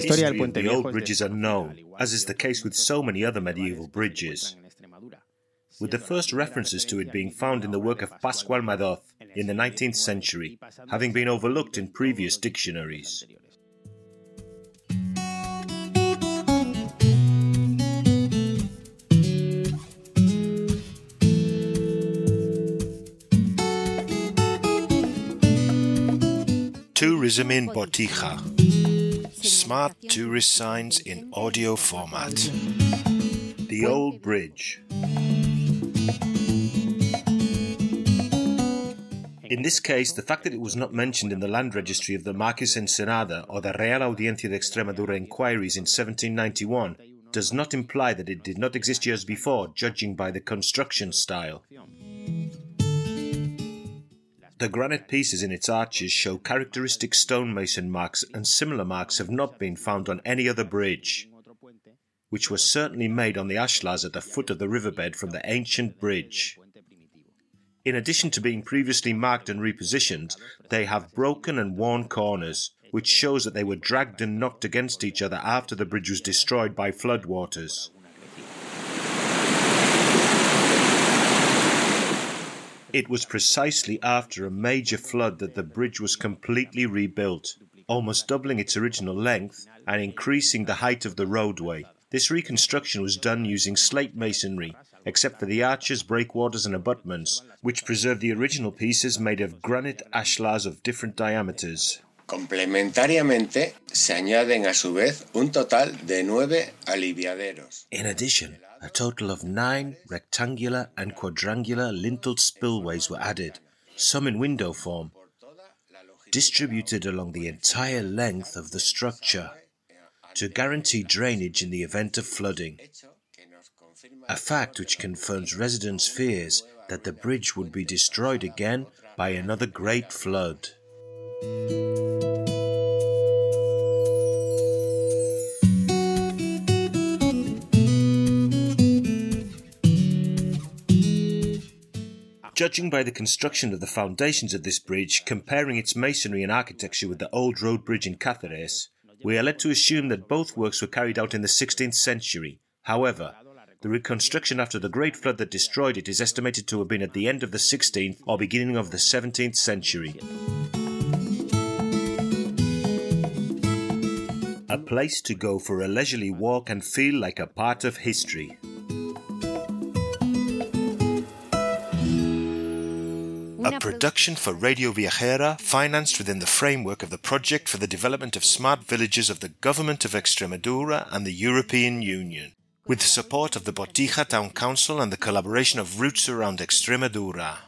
Historia del history of Puente the Viejo old es bridge is unknown, as is the case with so many other medieval bridges, with the first references to it being found in the work of Pascual Madoz in the 19th century, having been overlooked in previous dictionaries. Tourism in Botija. Smart tourist signs in audio format. The Old Bridge. In this case, the fact that it was not mentioned in the land registry of the Marquis Ensenada or the Real Audiencia de Extremadura inquiries in 1791 does not imply that it did not exist years before, judging by the construction style. The granite pieces in its arches show characteristic stonemason marks, and similar marks have not been found on any other bridge, which was certainly made on the ashlars at the foot of the riverbed from the ancient bridge. In addition to being previously marked and repositioned, they have broken and worn corners, which shows that they were dragged and knocked against each other after the bridge was destroyed by floodwaters. It was precisely after a major flood that the bridge was completely rebuilt, almost doubling its original length and increasing the height of the roadway. This reconstruction was done using slate masonry, except for the arches, breakwaters, and abutments, which preserved the original pieces made of granite ashlars of different diameters. Complementariamente, se añaden a su vez un total de nueve aliviaderos. In addition, a total of nine rectangular and quadrangular lintel spillways were added, some in window form, distributed along the entire length of the structure to guarantee drainage in the event of flooding. A fact which confirms residents' fears that the bridge would be destroyed again by another great flood. Judging by the construction of the foundations of this bridge, comparing its masonry and architecture with the old road bridge in Cáceres, we are led to assume that both works were carried out in the 16th century. However, the reconstruction after the great flood that destroyed it is estimated to have been at the end of the 16th or beginning of the 17th century. A place to go for a leisurely walk and feel like a part of history. A production for Radio Viajera financed within the framework of the Project for the Development of Smart Villages of the Government of Extremadura and the European Union, with the support of the Botija Town Council and the collaboration of Roots Around Extremadura.